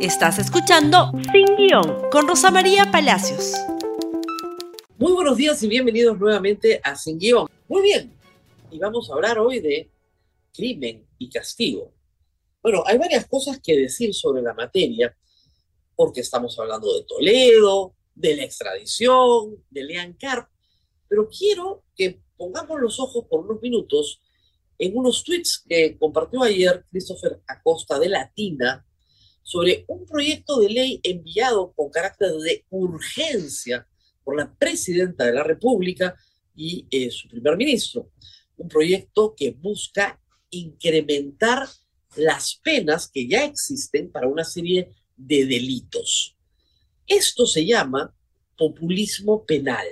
Estás escuchando Sin Guión con Rosa María Palacios. Muy buenos días y bienvenidos nuevamente a Sin Guión. Muy bien, y vamos a hablar hoy de crimen y castigo. Bueno, hay varias cosas que decir sobre la materia, porque estamos hablando de Toledo, de la extradición, de Lean Carp, pero quiero que pongamos los ojos por unos minutos en unos tweets que compartió ayer Christopher Acosta de Latina sobre un proyecto de ley enviado con carácter de urgencia por la presidenta de la República y eh, su primer ministro. Un proyecto que busca incrementar las penas que ya existen para una serie de delitos. Esto se llama populismo penal.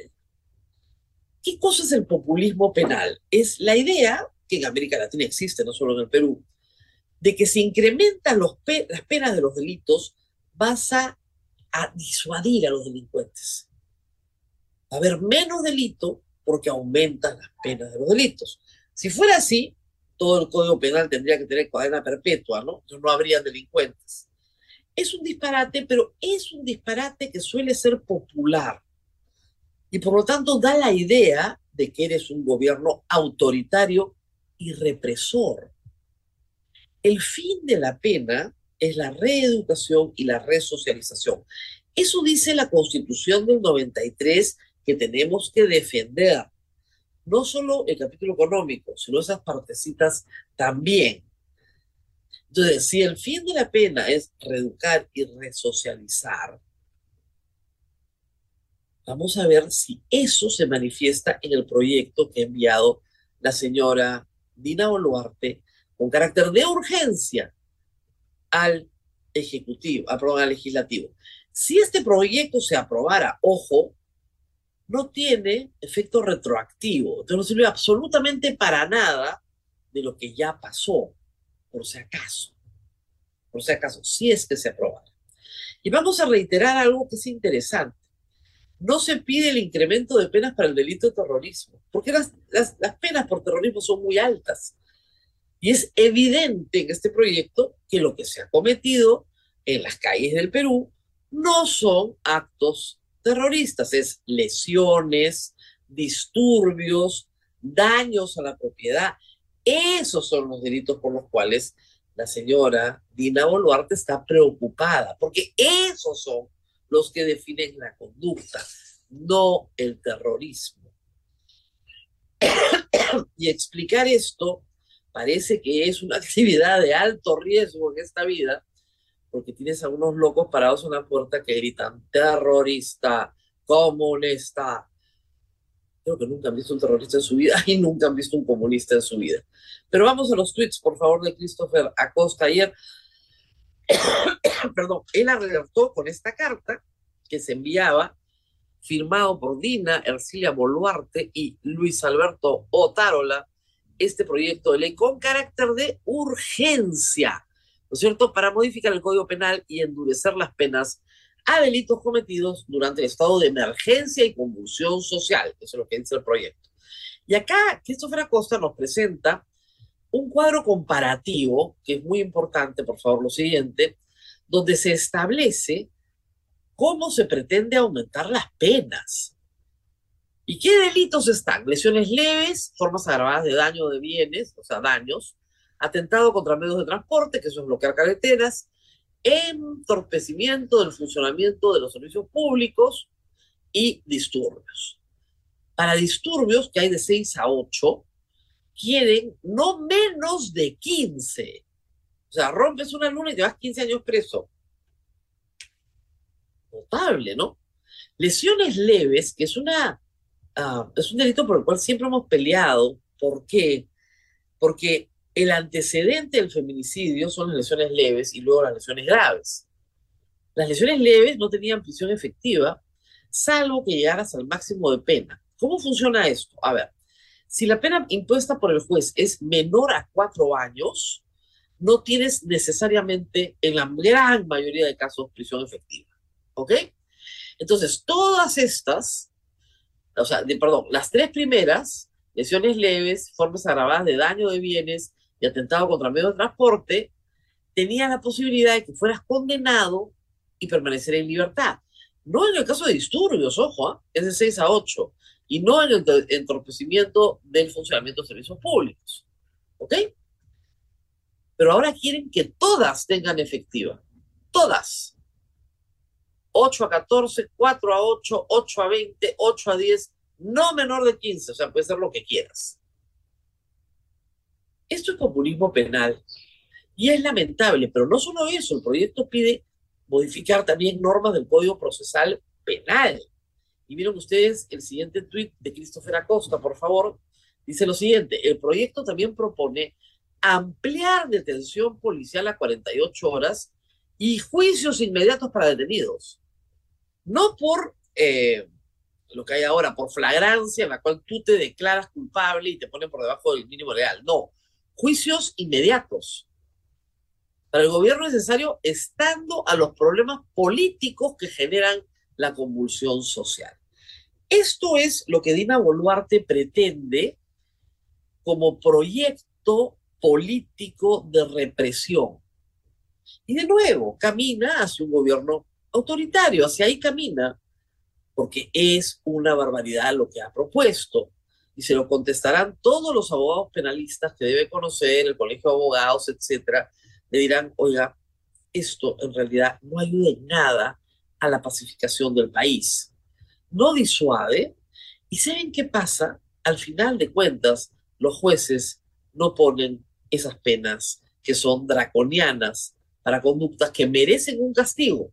¿Qué cosa es el populismo penal? Es la idea, que en América Latina existe, no solo en el Perú, de que si incrementan los las penas de los delitos, vas a, disuadir a los delincuentes. Va a haber menos delito porque aumentan las penas de los delitos. Si fuera así, todo el Código Penal tendría que tener cadena perpetua, ¿no? No habría delincuentes. Es un disparate, pero es un disparate que suele ser popular. Y por lo tanto da la idea de que eres un gobierno autoritario y represor. El fin de la pena es la reeducación y la resocialización. Eso dice la Constitución del 93 que tenemos que defender. No solo el capítulo económico, sino esas partecitas también. Entonces, si el fin de la pena es reeducar y resocializar, vamos a ver si eso se manifiesta en el proyecto que ha enviado la señora Dina Boluarte con carácter de urgencia al Ejecutivo, al Legislativo. Si este proyecto se aprobara, ojo, no tiene efecto retroactivo, no sirve absolutamente para nada de lo que ya pasó, por si acaso, por si acaso, si es que se aprobara. Y vamos a reiterar algo que es interesante. No se pide el incremento de penas para el delito de terrorismo, porque las, las, las penas por terrorismo son muy altas. Y es evidente en este proyecto que lo que se ha cometido en las calles del Perú no son actos terroristas, es lesiones, disturbios, daños a la propiedad. Esos son los delitos por los cuales la señora Dina Boluarte está preocupada, porque esos son los que definen la conducta, no el terrorismo. y explicar esto parece que es una actividad de alto riesgo en esta vida, porque tienes a unos locos parados en la puerta que gritan terrorista, comunista. Creo que nunca han visto un terrorista en su vida y nunca han visto un comunista en su vida. Pero vamos a los tweets, por favor, de Christopher Acosta. Ayer, perdón, él alertó con esta carta que se enviaba, firmado por Dina Ercilia Boluarte y Luis Alberto Otárola, este proyecto de ley con carácter de urgencia, ¿no es cierto?, para modificar el Código Penal y endurecer las penas a delitos cometidos durante el estado de emergencia y convulsión social. Eso es lo que dice el proyecto. Y acá Christopher Acosta nos presenta un cuadro comparativo, que es muy importante, por favor, lo siguiente, donde se establece cómo se pretende aumentar las penas. ¿Y qué delitos están? Lesiones leves, formas agravadas de daño de bienes, o sea, daños, atentado contra medios de transporte, que eso es bloquear carreteras, entorpecimiento del funcionamiento de los servicios públicos y disturbios. Para disturbios, que hay de 6 a 8, quieren no menos de 15. O sea, rompes una luna y te vas 15 años preso. Notable, ¿no? Lesiones leves, que es una Ah, es un delito por el cual siempre hemos peleado. ¿Por qué? Porque el antecedente del feminicidio son las lesiones leves y luego las lesiones graves. Las lesiones leves no tenían prisión efectiva, salvo que llegaras al máximo de pena. ¿Cómo funciona esto? A ver, si la pena impuesta por el juez es menor a cuatro años, no tienes necesariamente, en la gran mayoría de casos, prisión efectiva. ¿Ok? Entonces, todas estas o sea, perdón, las tres primeras, lesiones leves, formas agravadas de daño de bienes y atentado contra medio de transporte, tenías la posibilidad de que fueras condenado y permanecer en libertad. No en el caso de disturbios, ojo, ¿ah? es de 6 a 8, y no en el entorpecimiento del funcionamiento de servicios públicos. ¿Ok? Pero ahora quieren que todas tengan efectiva. Todas. 8 a 14, 4 a 8, 8 a 20, 8 a 10, no menor de 15, o sea, puede ser lo que quieras. Esto es populismo penal y es lamentable, pero no solo eso, el proyecto pide modificar también normas del Código Procesal Penal. Y miren ustedes el siguiente tuit de Christopher Acosta, por favor. Dice lo siguiente, el proyecto también propone ampliar detención policial a 48 horas y juicios inmediatos para detenidos. No por eh, lo que hay ahora, por flagrancia en la cual tú te declaras culpable y te ponen por debajo del mínimo legal. No, juicios inmediatos. Para el gobierno es necesario estando a los problemas políticos que generan la convulsión social. Esto es lo que Dina Boluarte pretende como proyecto político de represión. Y de nuevo, camina hacia un gobierno autoritario, hacia ahí camina, porque es una barbaridad lo que ha propuesto. Y se lo contestarán todos los abogados penalistas que debe conocer, el colegio de abogados, etcétera. Le dirán, oiga, esto en realidad no ayuda en nada a la pacificación del país. No disuade. ¿Y saben qué pasa? Al final de cuentas, los jueces no ponen esas penas que son draconianas para conductas que merecen un castigo.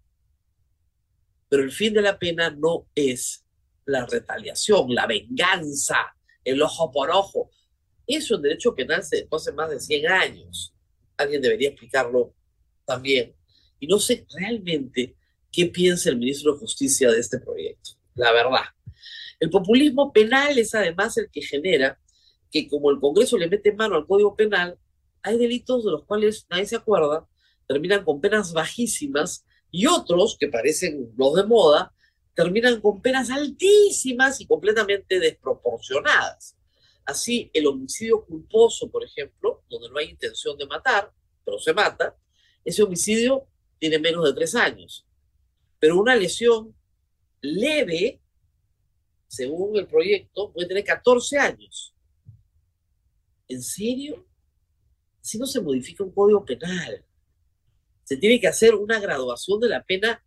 Pero el fin de la pena no es la retaliación, la venganza, el ojo por ojo. Eso en derecho penal se hace más de 100 años. Alguien debería explicarlo también. Y no sé realmente qué piensa el ministro de Justicia de este proyecto, la verdad. El populismo penal es además el que genera que como el Congreso le mete mano al Código Penal, hay delitos de los cuales nadie se acuerda, terminan con penas bajísimas y otros, que parecen los de moda, terminan con penas altísimas y completamente desproporcionadas. Así, el homicidio culposo, por ejemplo, donde no hay intención de matar, pero se mata, ese homicidio tiene menos de tres años. Pero una lesión leve, según el proyecto, puede tener 14 años. ¿En serio? Si no se modifica un código penal se tiene que hacer una graduación de la pena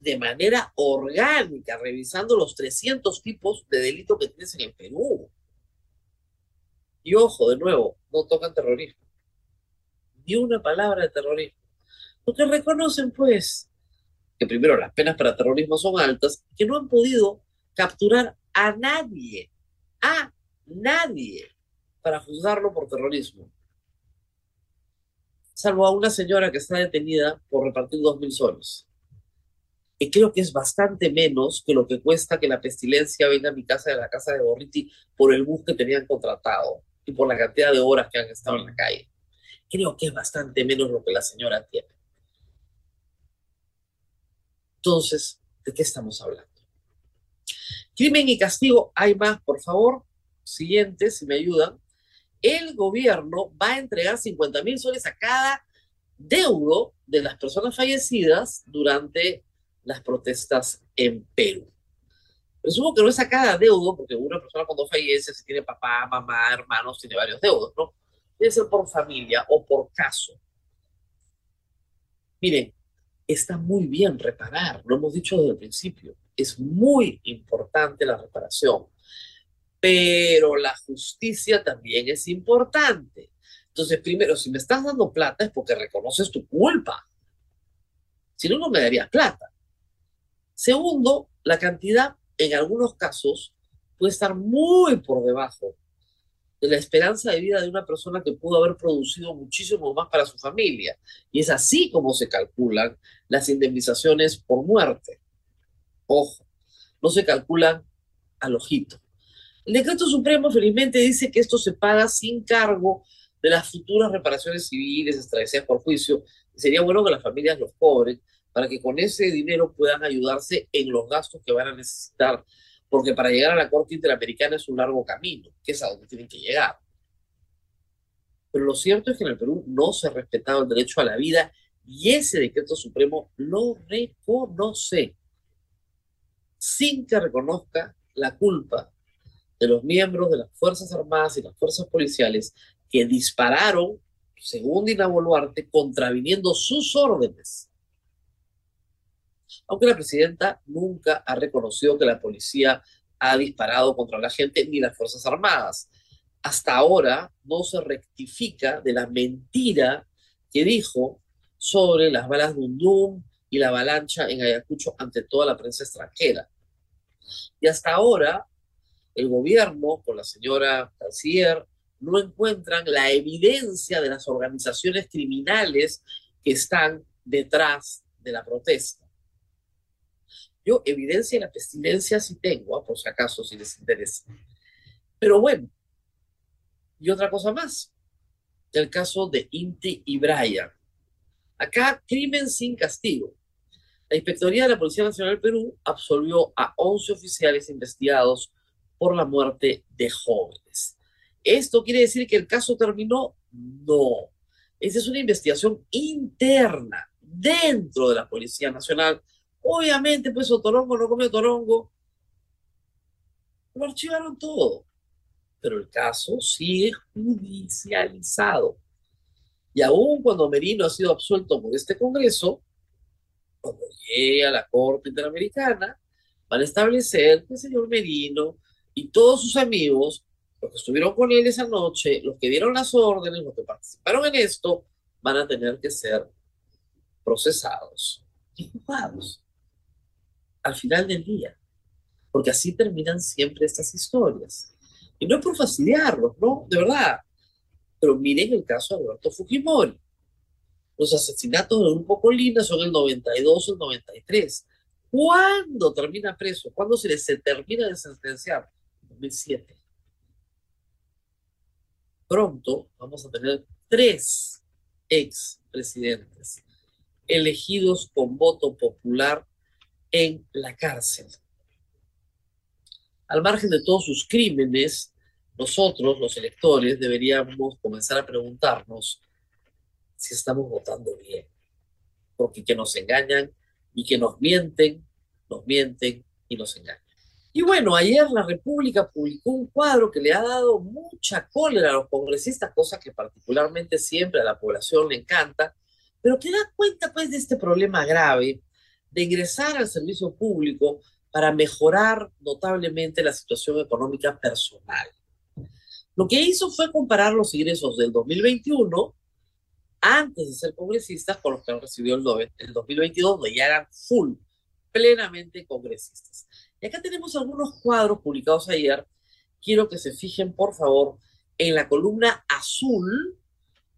de manera orgánica, revisando los 300 tipos de delito que tienes en el Perú. Y ojo, de nuevo, no tocan terrorismo. Ni una palabra de terrorismo. Porque reconocen, pues, que primero las penas para terrorismo son altas que no han podido capturar a nadie, a nadie, para juzgarlo por terrorismo salvo a una señora que está detenida por repartir dos mil soles. Y creo que es bastante menos que lo que cuesta que la pestilencia venga a mi casa de la casa de Borriti por el bus que tenían contratado y por la cantidad de horas que han estado en la calle. Creo que es bastante menos lo que la señora tiene. Entonces, ¿de qué estamos hablando? Crimen y castigo, hay más, por favor. Siguiente, si me ayudan el gobierno va a entregar 50 mil soles a cada deudo de las personas fallecidas durante las protestas en Perú. Presumo que no es a cada deudo, porque una persona cuando fallece, si tiene papá, mamá, hermanos, tiene varios deudos, ¿no? Debe ser por familia o por caso. Miren, está muy bien reparar, lo hemos dicho desde el principio. Es muy importante la reparación pero la justicia también es importante. Entonces, primero, si me estás dando plata es porque reconoces tu culpa. Si no, no me darías plata. Segundo, la cantidad en algunos casos puede estar muy por debajo de la esperanza de vida de una persona que pudo haber producido muchísimo más para su familia. Y es así como se calculan las indemnizaciones por muerte. Ojo, no se calculan al ojito. El decreto supremo felizmente dice que esto se paga sin cargo de las futuras reparaciones civiles establecidas por juicio. Sería bueno que las familias los cobren para que con ese dinero puedan ayudarse en los gastos que van a necesitar, porque para llegar a la Corte Interamericana es un largo camino, que es a donde tienen que llegar. Pero lo cierto es que en el Perú no se ha respetado el derecho a la vida y ese decreto supremo lo reconoce sin que reconozca la culpa de los miembros de las Fuerzas Armadas y las Fuerzas Policiales que dispararon, según Dina Boluarte, contraviniendo sus órdenes. Aunque la presidenta nunca ha reconocido que la policía ha disparado contra la gente ni las Fuerzas Armadas. Hasta ahora no se rectifica de la mentira que dijo sobre las balas de Undum y la avalancha en Ayacucho ante toda la prensa extranjera. Y hasta ahora el gobierno, con la señora canciller, no encuentran la evidencia de las organizaciones criminales que están detrás de la protesta. Yo evidencia de la pestilencia sí tengo, ¿ah? por si acaso, si les interesa. Pero bueno, y otra cosa más, el caso de Inti y Brian. Acá, crimen sin castigo. La Inspectoría de la Policía Nacional del Perú absolvió a 11 oficiales investigados por la muerte de jóvenes. ¿Esto quiere decir que el caso terminó? No. Esa es una investigación interna dentro de la Policía Nacional. Obviamente, pues Otorongo no comió Torongo. Lo archivaron todo. Pero el caso sigue judicializado. Y aún cuando Merino ha sido absuelto por este Congreso, cuando llegue a la Corte Interamericana, van a establecer que el señor Merino y todos sus amigos, los que estuvieron con él esa noche, los que dieron las órdenes, los que participaron en esto, van a tener que ser procesados y juzgados al final del día. Porque así terminan siempre estas historias. Y no es por fastidiarlos, ¿no? De verdad. Pero miren el caso de Alberto Fujimori. Los asesinatos del grupo Colina son el 92 o el 93. ¿Cuándo termina preso? ¿Cuándo se le se termina de sentenciar? 2007. Pronto vamos a tener tres ex presidentes elegidos con voto popular en la cárcel. Al margen de todos sus crímenes, nosotros, los electores, deberíamos comenzar a preguntarnos si estamos votando bien. Porque que nos engañan y que nos mienten, nos mienten y nos engañan. Y bueno, ayer la República publicó un cuadro que le ha dado mucha cólera a los congresistas, cosa que particularmente siempre a la población le encanta, pero que da cuenta pues de este problema grave de ingresar al servicio público para mejorar notablemente la situación económica personal. Lo que hizo fue comparar los ingresos del 2021 antes de ser congresistas con los que han recibido el, el 2022, donde ya eran full, plenamente congresistas. Y acá tenemos algunos cuadros publicados ayer. Quiero que se fijen, por favor, en la columna azul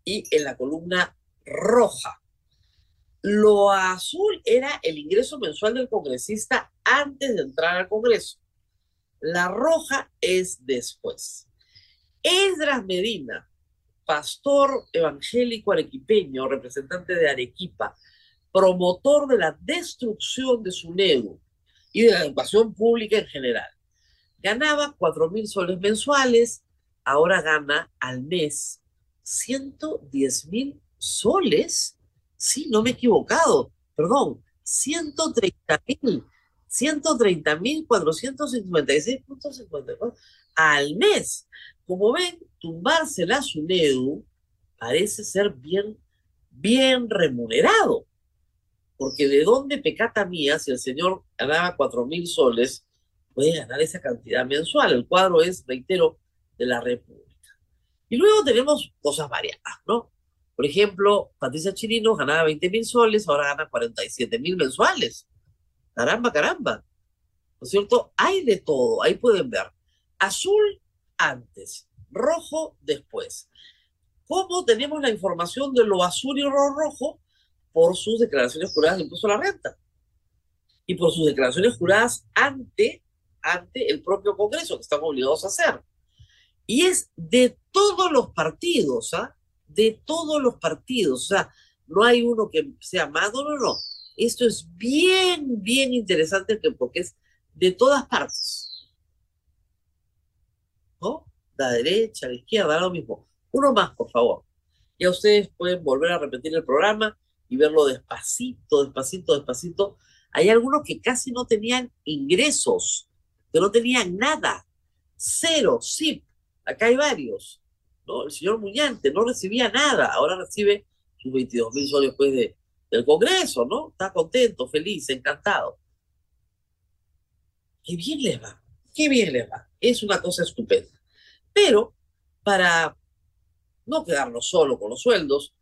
y en la columna roja. Lo azul era el ingreso mensual del congresista antes de entrar al Congreso. La roja es después. Esdras Medina, pastor evangélico arequipeño, representante de Arequipa, promotor de la destrucción de su nego y de la educación pública en general. Ganaba cuatro mil soles mensuales, ahora gana al mes 110 mil soles. Sí, no me he equivocado, perdón, 130 mil, 130 mil 456.54 al mes. Como ven, tumbarse la SUNEDU parece ser bien, bien remunerado porque de dónde pecata mía, si el señor ganaba cuatro mil soles, puede ganar esa cantidad mensual. El cuadro es, reitero, de la República. Y luego tenemos cosas variadas, ¿no? Por ejemplo, Patricia Chirino ganaba 20 mil soles, ahora gana 47 mil mensuales. Caramba, caramba. ¿No es cierto? Hay de todo, ahí pueden ver. Azul antes, rojo después. ¿Cómo tenemos la información de lo azul y lo rojo? Por sus declaraciones juradas de impuesto a la renta y por sus declaraciones juradas ante, ante el propio Congreso, que están obligados a hacer. Y es de todos los partidos, ¿ah? De todos los partidos. O sea, no hay uno que sea más, no, no, no. Esto es bien, bien interesante porque es de todas partes. ¿No? La derecha, la izquierda, lo mismo. Uno más, por favor. Ya ustedes pueden volver a repetir el programa y verlo despacito, despacito, despacito. Hay algunos que casi no tenían ingresos, que no tenían nada. Cero, sí. Acá hay varios. ¿no? El señor Muñante no recibía nada, ahora recibe sus 22 mil soles después de, del Congreso, ¿no? Está contento, feliz, encantado. Qué bien les va, qué bien les va. Es una cosa estupenda. Pero para no quedarnos solo con los sueldos,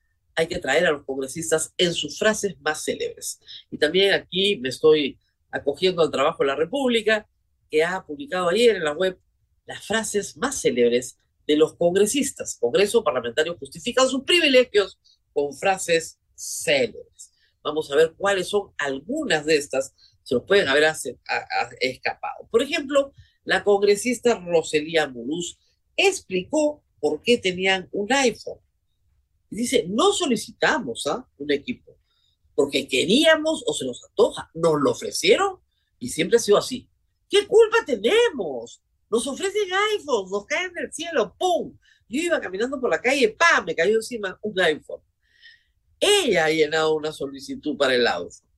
hay que traer a los congresistas en sus frases más célebres. Y también aquí me estoy acogiendo al trabajo de la República, que ha publicado ayer en la web las frases más célebres de los congresistas. Congreso Parlamentario justifican sus privilegios con frases célebres. Vamos a ver cuáles son algunas de estas, se nos pueden haber escapado. Por ejemplo, la congresista Roselía Muruz explicó por qué tenían un iPhone. Dice, no solicitamos ¿ah? un equipo, porque queríamos o se nos antoja, nos lo ofrecieron y siempre ha sido así. ¿Qué culpa tenemos? Nos ofrecen iPhones, nos caen del cielo, ¡pum! Yo iba caminando por la calle, ¡pam! Me cayó encima un iPhone. Ella ha llenado una solicitud para el iPhone.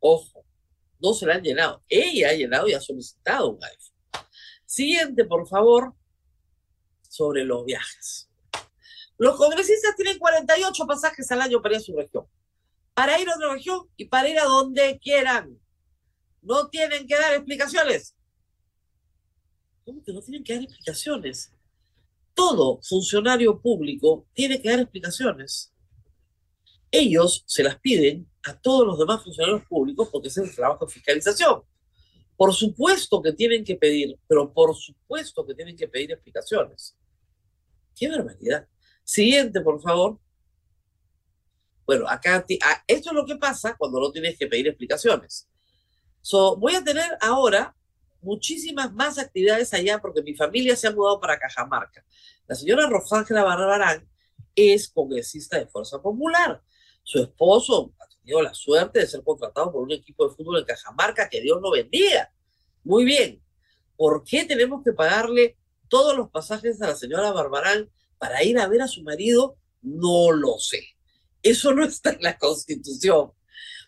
Ojo, no se la han llenado. Ella ha llenado y ha solicitado un iPhone. Siguiente, por favor, sobre los viajes. Los congresistas tienen 48 pasajes al año para ir a su región. Para ir a otra región y para ir a donde quieran. No tienen que dar explicaciones. ¿Cómo que no tienen que dar explicaciones? Todo funcionario público tiene que dar explicaciones. Ellos se las piden a todos los demás funcionarios públicos porque es el trabajo de fiscalización. Por supuesto que tienen que pedir, pero por supuesto que tienen que pedir explicaciones. ¡Qué barbaridad! Siguiente, por favor. Bueno, acá, esto es lo que pasa cuando no tienes que pedir explicaciones. So, voy a tener ahora muchísimas más actividades allá porque mi familia se ha mudado para Cajamarca. La señora Rosángela Barbarán es congresista de Fuerza Popular. Su esposo ha tenido la suerte de ser contratado por un equipo de fútbol en Cajamarca que Dios lo bendiga. Muy bien. ¿Por qué tenemos que pagarle todos los pasajes a la señora Barbarán para ir a ver a su marido? No lo sé. Eso no está en la Constitución.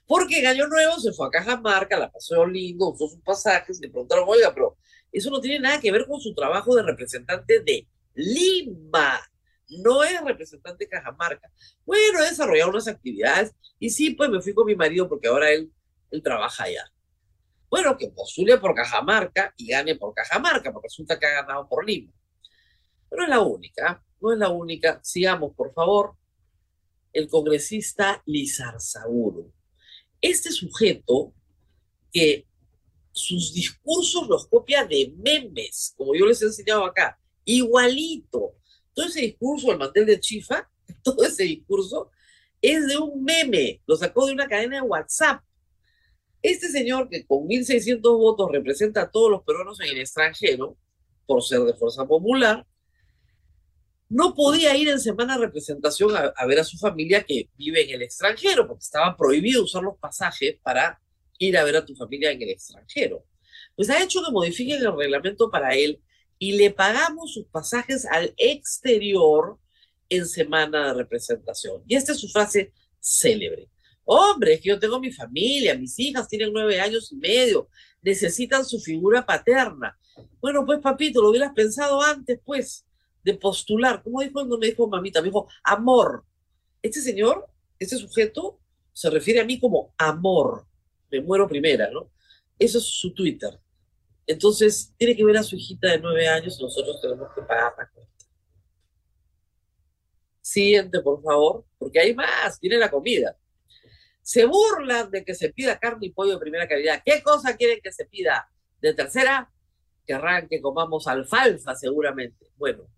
Porque en Año Nuevo se fue a Cajamarca, la pasó lindo, usó sus pasajes, le preguntaron, oiga, pero eso no tiene nada que ver con su trabajo de representante de Lima. No es representante de Cajamarca. Bueno, he desarrollado unas actividades y sí, pues me fui con mi marido porque ahora él, él trabaja allá. Bueno, que postule por Cajamarca y gane por Cajamarca, porque resulta que ha ganado por Lima. Pero es la única, no es la única. Sigamos, por favor. El congresista Lizar Saguro este sujeto que sus discursos los copia de memes, como yo les he enseñado acá, igualito. Todo ese discurso, el mantel de Chifa, todo ese discurso es de un meme, lo sacó de una cadena de WhatsApp. Este señor que con 1.600 votos representa a todos los peruanos en el extranjero, por ser de Fuerza Popular, no podía ir en semana de representación a, ver a su familia que vive en el extranjero, porque estaba prohibido usar los pasajes para ir a ver a tu familia en el extranjero. Pues ha hecho que modifiquen el reglamento para él y le pagamos sus pasajes al exterior en semana de representación. Y esta es su frase célebre. Hombre, es que yo tengo mi familia, mis hijas tienen nueve años y medio, necesitan su figura paterna. Bueno, pues papito, lo hubieras pensado antes, pues de postular. ¿Cómo dijo cuando me dijo mamita? Me dijo amor. Este señor, este sujeto, se refiere a mí como amor. Me muero primera, ¿no? Eso es su Twitter. Entonces, tiene que ver a su hijita de nueve años nosotros tenemos que pagar la cuenta. Siguiente, por favor, porque hay más, tiene la comida. Se burlan de que se pida carne y pollo de primera calidad. ¿Qué cosa quieren que se pida? De tercera, querrán que comamos alfalfa seguramente. Bueno,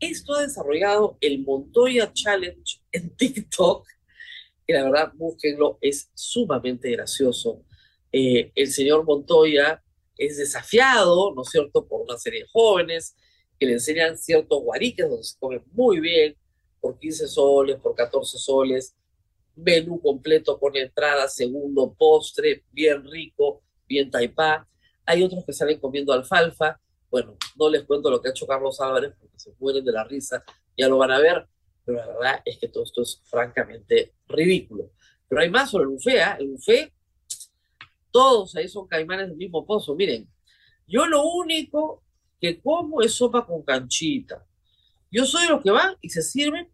esto ha desarrollado el Montoya Challenge en TikTok, que la verdad, búsquenlo, es sumamente gracioso. Eh, el señor Montoya es desafiado, ¿no es cierto?, por una serie de jóvenes que le enseñan ciertos guariques donde se comen muy bien, por 15 soles, por 14 soles, menú completo con entrada, segundo, postre, bien rico, bien taipá. Hay otros que salen comiendo alfalfa, bueno, no les cuento lo que ha hecho Carlos Álvarez porque se mueren de la risa ya lo van a ver, pero la verdad es que todo esto es francamente ridículo. Pero hay más sobre el buffet, ¿eh? El buffet, todos ahí son caimanes del mismo pozo. Miren, yo lo único que como es sopa con canchita. Yo soy los que van y se sirven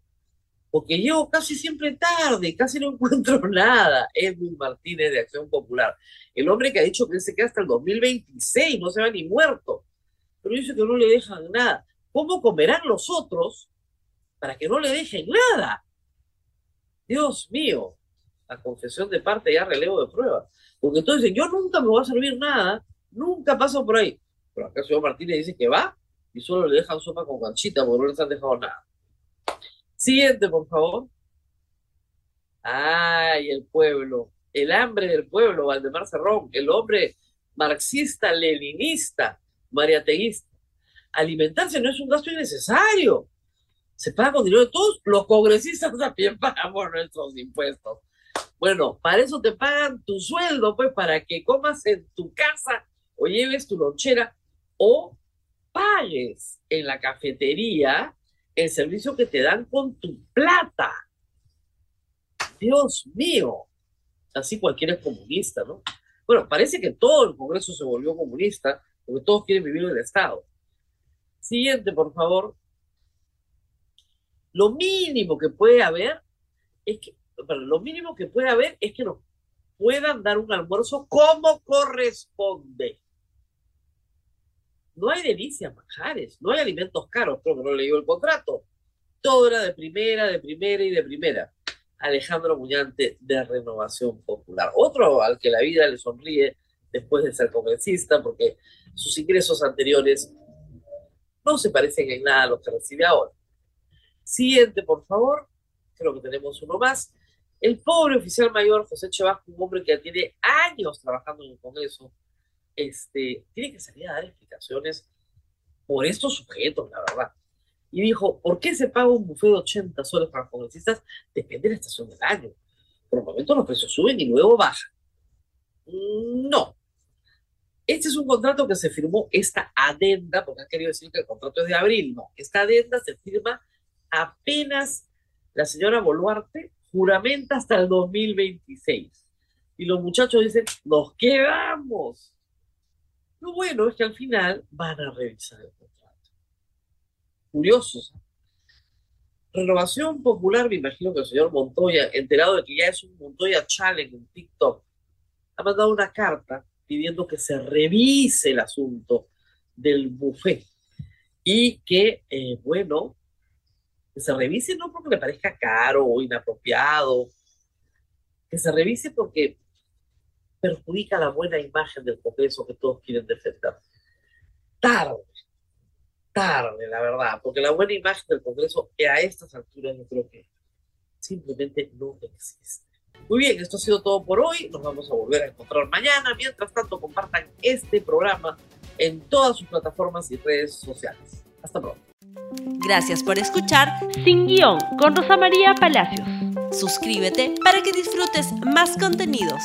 porque llego casi siempre tarde, casi no encuentro nada. Edwin Martínez de Acción Popular, el hombre que ha dicho que se queda hasta el 2026, no se va ni muerto, pero dice que no le dejan nada. ¿Cómo comerán los otros para que no le dejen nada? Dios mío, la confesión de parte ya relevo de prueba. Porque entonces yo nunca me voy a servir nada, nunca paso por ahí. Pero acá el señor Martínez dice que va y solo le dejan sopa con ganchita porque no les han dejado nada. Siguiente, por favor. Ay, el pueblo, el hambre del pueblo, Valdemar Cerrón, el hombre marxista, mariateísta. Alimentarse no es un gasto innecesario. Se paga con dinero de todos. Los congresistas también pagamos nuestros impuestos. Bueno, para eso te pagan tu sueldo, pues, para que comas en tu casa o lleves tu lonchera o pagues en la cafetería el servicio que te dan con tu plata. Dios mío. Así cualquiera es comunista, ¿no? Bueno, parece que todo el Congreso se volvió comunista porque todos quieren vivir en el Estado. Siguiente, por favor. Lo mínimo que puede haber es que, lo mínimo que puede haber es que nos puedan dar un almuerzo como corresponde. No hay delicias, manjares, no hay alimentos caros, creo que no leyó el contrato. Todo era de primera, de primera y de primera. Alejandro Muñante de Renovación Popular. Otro al que la vida le sonríe después de ser congresista, porque sus ingresos anteriores no se parecen en nada a los que recibe ahora. Siguiente, por favor. Creo que tenemos uno más. El pobre oficial mayor José Chevasco, un hombre que tiene años trabajando en el Congreso, este, tiene que salir a dar explicaciones por estos sujetos, la verdad. Y dijo, ¿por qué se paga un buffet de 80 soles para los congresistas? Depende de la estación del año. Por el momento los precios suben y luego bajan. No. Este es un contrato que se firmó, esta adenda, porque han querido decir que el contrato es de abril. No, esta adenda se firma apenas la señora Boluarte juramenta hasta el 2026. Y los muchachos dicen, nos quedamos. Lo bueno es que al final van a revisar el contrato. Curiosos. Renovación Popular, me imagino que el señor Montoya, enterado de que ya es un Montoya Challenge en TikTok, ha mandado una carta pidiendo que se revise el asunto del buffet y que, eh, bueno, que se revise no porque le parezca caro o inapropiado, que se revise porque perjudica la buena imagen del Congreso que todos quieren defender. Tarde, tarde, la verdad, porque la buena imagen del Congreso a estas alturas yo creo que simplemente no existe. Muy bien, esto ha sido todo por hoy. Nos vamos a volver a encontrar mañana. Mientras tanto, compartan este programa en todas sus plataformas y redes sociales. Hasta pronto. Gracias por escuchar Sin Guión con Rosa María Palacios. Suscríbete para que disfrutes más contenidos.